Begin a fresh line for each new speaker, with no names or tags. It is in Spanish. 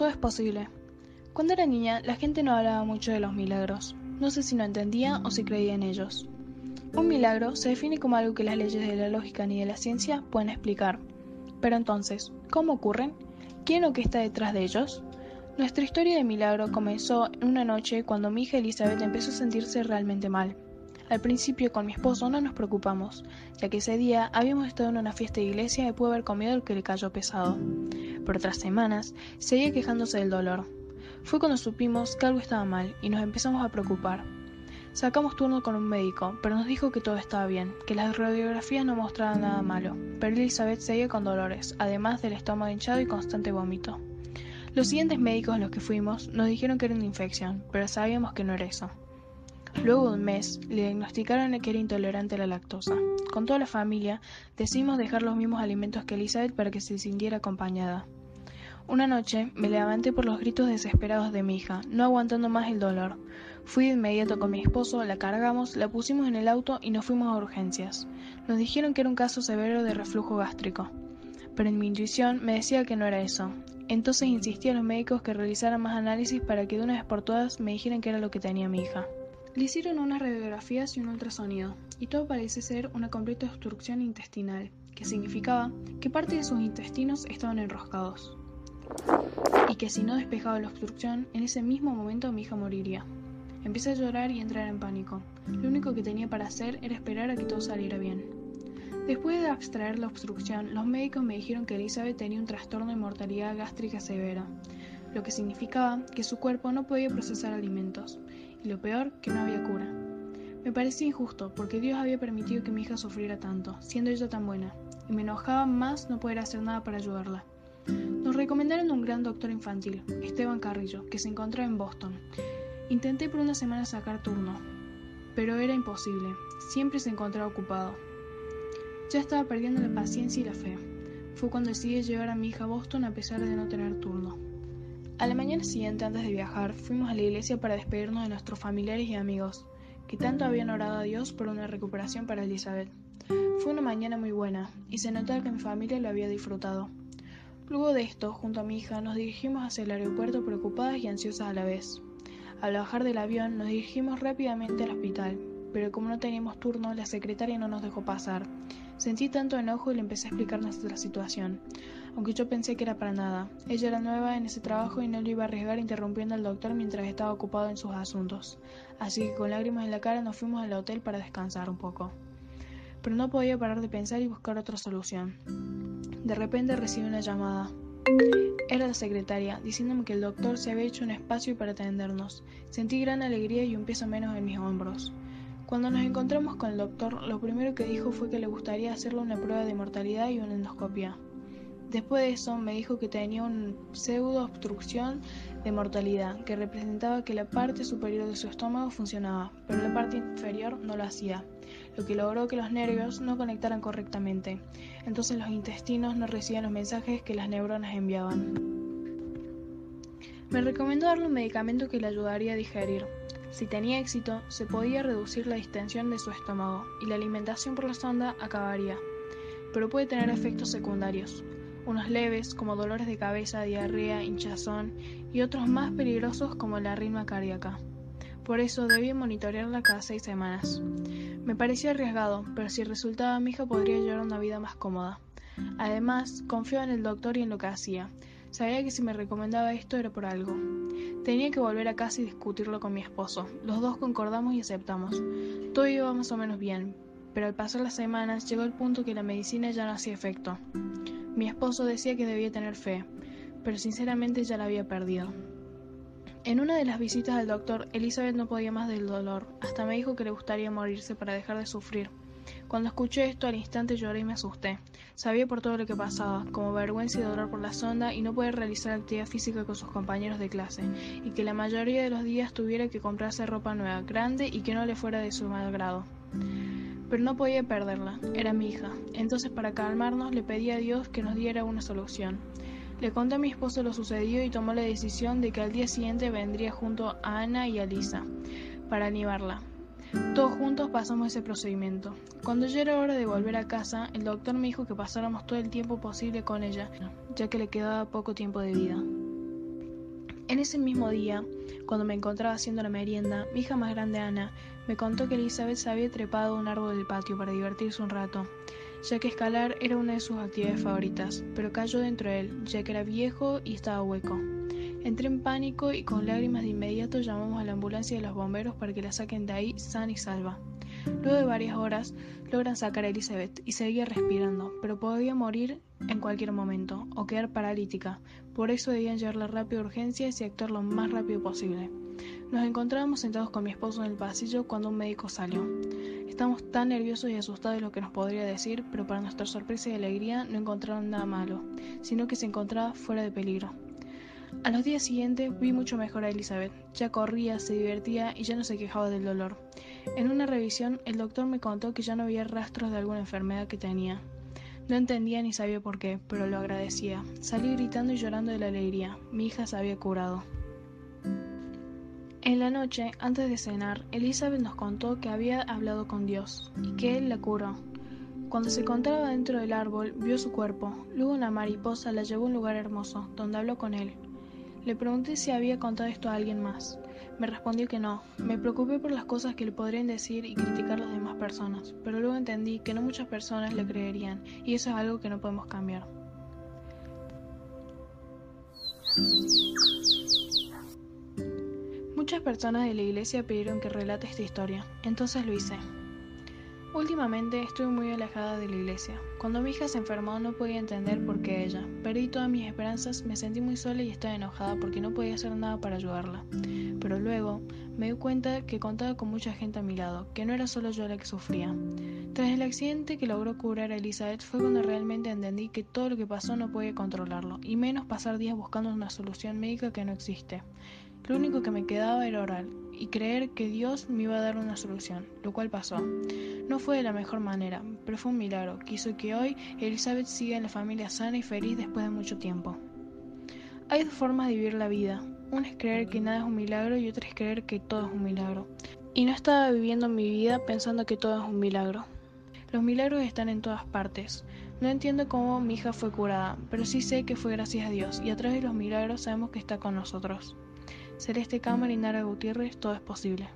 todo es posible. Cuando era niña, la gente no hablaba mucho de los milagros. No sé si no entendía o si creía en ellos. Un milagro se define como algo que las leyes de la lógica ni de la ciencia pueden explicar. Pero entonces, ¿cómo ocurren? ¿Quién o qué está detrás de ellos? Nuestra historia de milagro comenzó en una noche cuando mi hija Elizabeth empezó a sentirse realmente mal. Al principio con mi esposo no nos preocupamos, ya que ese día habíamos estado en una fiesta de iglesia y pudo haber comido el que le cayó pesado. Pero tras semanas seguía quejándose del dolor. Fue cuando supimos que algo estaba mal y nos empezamos a preocupar. Sacamos turno con un médico, pero nos dijo que todo estaba bien, que las radiografías no mostraban nada malo, pero Elizabeth seguía con dolores, además del estómago hinchado y constante vómito. Los siguientes médicos a los que fuimos nos dijeron que era una infección, pero sabíamos que no era eso. Luego de un mes, le diagnosticaron que era intolerante a la lactosa. Con toda la familia, decidimos dejar los mismos alimentos que Elizabeth para que se sintiera acompañada. Una noche me levanté por los gritos desesperados de mi hija, no aguantando más el dolor. Fui de inmediato con mi esposo, la cargamos, la pusimos en el auto y nos fuimos a urgencias. Nos dijeron que era un caso severo de reflujo gástrico. Pero en mi intuición me decía que no era eso. Entonces insistí a los médicos que realizaran más análisis para que de una vez por todas me dijeran qué era lo que tenía mi hija. Le hicieron unas radiografías y un ultrasonido, y todo parece ser una completa obstrucción intestinal, que significaba que parte de sus intestinos estaban enroscados, y que si no despejaba la obstrucción, en ese mismo momento mi hija moriría. Empecé a llorar y entrar en pánico. Lo único que tenía para hacer era esperar a que todo saliera bien. Después de abstraer la obstrucción, los médicos me dijeron que Elizabeth tenía un trastorno de mortalidad gástrica severa, lo que significaba que su cuerpo no podía procesar alimentos, lo peor, que no había cura. Me parecía injusto, porque Dios había permitido que mi hija sufriera tanto, siendo ella tan buena, y me enojaba más no poder hacer nada para ayudarla. Nos recomendaron un gran doctor infantil, Esteban Carrillo, que se encontraba en Boston. Intenté por una semana sacar turno, pero era imposible, siempre se encontraba ocupado. Ya estaba perdiendo la paciencia y la fe. Fue cuando decidí llevar a mi hija a Boston a pesar de no tener turno. A la mañana siguiente, antes de viajar, fuimos a la iglesia para despedirnos de nuestros familiares y amigos, que tanto habían orado a Dios por una recuperación para Elizabeth. Fue una mañana muy buena, y se notaba que mi familia lo había disfrutado. Luego de esto, junto a mi hija, nos dirigimos hacia el aeropuerto preocupadas y ansiosas a la vez. Al bajar del avión, nos dirigimos rápidamente al hospital, pero como no teníamos turno, la secretaria no nos dejó pasar. Sentí tanto enojo y le empecé a explicar nuestra situación aunque yo pensé que era para nada. Ella era nueva en ese trabajo y no le iba a arriesgar interrumpiendo al doctor mientras estaba ocupado en sus asuntos. Así que con lágrimas en la cara nos fuimos al hotel para descansar un poco. Pero no podía parar de pensar y buscar otra solución. De repente recibí una llamada. Era la secretaria, diciéndome que el doctor se había hecho un espacio para atendernos. Sentí gran alegría y un peso menos en mis hombros. Cuando nos encontramos con el doctor, lo primero que dijo fue que le gustaría hacerle una prueba de mortalidad y una endoscopia. Después de eso me dijo que tenía una pseudo obstrucción de mortalidad, que representaba que la parte superior de su estómago funcionaba, pero la parte inferior no lo hacía, lo que logró que los nervios no conectaran correctamente. Entonces los intestinos no recibían los mensajes que las neuronas enviaban. Me recomendó darle un medicamento que le ayudaría a digerir. Si tenía éxito, se podía reducir la distensión de su estómago y la alimentación por la sonda acabaría. Pero puede tener efectos secundarios, unos leves como dolores de cabeza, diarrea, hinchazón y otros más peligrosos como la arritmia cardíaca. Por eso debía monitorearla cada seis semanas. Me parecía arriesgado, pero si resultaba mi hija podría llevar una vida más cómoda. Además, confiaba en el doctor y en lo que hacía. Sabía que si me recomendaba esto era por algo. Tenía que volver a casa y discutirlo con mi esposo. Los dos concordamos y aceptamos. Todo iba más o menos bien, pero al pasar las semanas llegó el punto que la medicina ya no hacía efecto. Mi esposo decía que debía tener fe, pero sinceramente ya la había perdido. En una de las visitas al doctor, Elizabeth no podía más del dolor, hasta me dijo que le gustaría morirse para dejar de sufrir. Cuando escuché esto al instante lloré y me asusté. Sabía por todo lo que pasaba, como vergüenza y dolor por la sonda y no poder realizar actividad física con sus compañeros de clase, y que la mayoría de los días tuviera que comprarse ropa nueva, grande y que no le fuera de su mal grado pero no podía perderla, era mi hija. Entonces para calmarnos le pedí a Dios que nos diera una solución. Le conté a mi esposo lo sucedido y tomó la decisión de que al día siguiente vendría junto a Ana y a Lisa para animarla. Todos juntos pasamos ese procedimiento. Cuando ya era hora de volver a casa, el doctor me dijo que pasáramos todo el tiempo posible con ella, ya que le quedaba poco tiempo de vida. En ese mismo día, cuando me encontraba haciendo la merienda, mi hija más grande Ana me contó que Elizabeth se había trepado a un árbol del patio para divertirse un rato, ya que escalar era una de sus actividades favoritas, pero cayó dentro de él, ya que era viejo y estaba hueco. Entré en pánico y con lágrimas de inmediato llamamos a la ambulancia de los bomberos para que la saquen de ahí sana y salva. Luego de varias horas logran sacar a Elizabeth y seguía respirando, pero podía morir en cualquier momento o quedar paralítica. Por eso debían llevarla rápido a urgencias y actuar lo más rápido posible. Nos encontrábamos sentados con mi esposo en el pasillo cuando un médico salió. Estamos tan nerviosos y asustados de lo que nos podría decir, pero para nuestra sorpresa y alegría no encontraron nada malo, sino que se encontraba fuera de peligro. A los días siguientes vi mucho mejor a Elizabeth. Ya corría, se divertía y ya no se quejaba del dolor. En una revisión, el doctor me contó que ya no había rastros de alguna enfermedad que tenía. No entendía ni sabía por qué, pero lo agradecía. Salí gritando y llorando de la alegría. Mi hija se había curado. En la noche, antes de cenar, Elizabeth nos contó que había hablado con Dios y que Él la curó. Cuando se encontraba dentro del árbol, vio su cuerpo. Luego una mariposa la llevó a un lugar hermoso, donde habló con Él. Le pregunté si había contado esto a alguien más. Me respondió que no. Me preocupé por las cosas que le podrían decir y criticar las demás personas, pero luego entendí que no muchas personas le creerían, y eso es algo que no podemos cambiar. Muchas personas de la iglesia pidieron que relate esta historia, entonces lo hice. Últimamente estoy muy alejada de la iglesia. Cuando mi hija se enfermó no podía entender por qué ella. Perdí todas mis esperanzas, me sentí muy sola y estaba enojada porque no podía hacer nada para ayudarla. Pero luego me di cuenta que contaba con mucha gente a mi lado, que no era solo yo la que sufría. Tras el accidente que logró curar a Elizabeth fue cuando realmente entendí que todo lo que pasó no podía controlarlo, y menos pasar días buscando una solución médica que no existe. Lo único que me quedaba era orar y creer que Dios me iba a dar una solución, lo cual pasó. No fue de la mejor manera, pero fue un milagro que hizo que hoy Elizabeth siga en la familia sana y feliz después de mucho tiempo. Hay dos formas de vivir la vida. Una es creer que nada es un milagro y otra es creer que todo es un milagro. Y no estaba viviendo mi vida pensando que todo es un milagro. Los milagros están en todas partes. No entiendo cómo mi hija fue curada, pero sí sé que fue gracias a Dios y a través de los milagros sabemos que está con nosotros. Celeste Cámara y Nara Gutiérrez, todo es posible.